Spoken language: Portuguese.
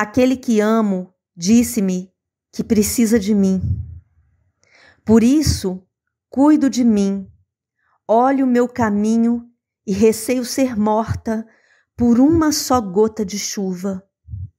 Aquele que amo disse-me que precisa de mim. Por isso, cuido de mim, olho o meu caminho e receio ser morta por uma só gota de chuva.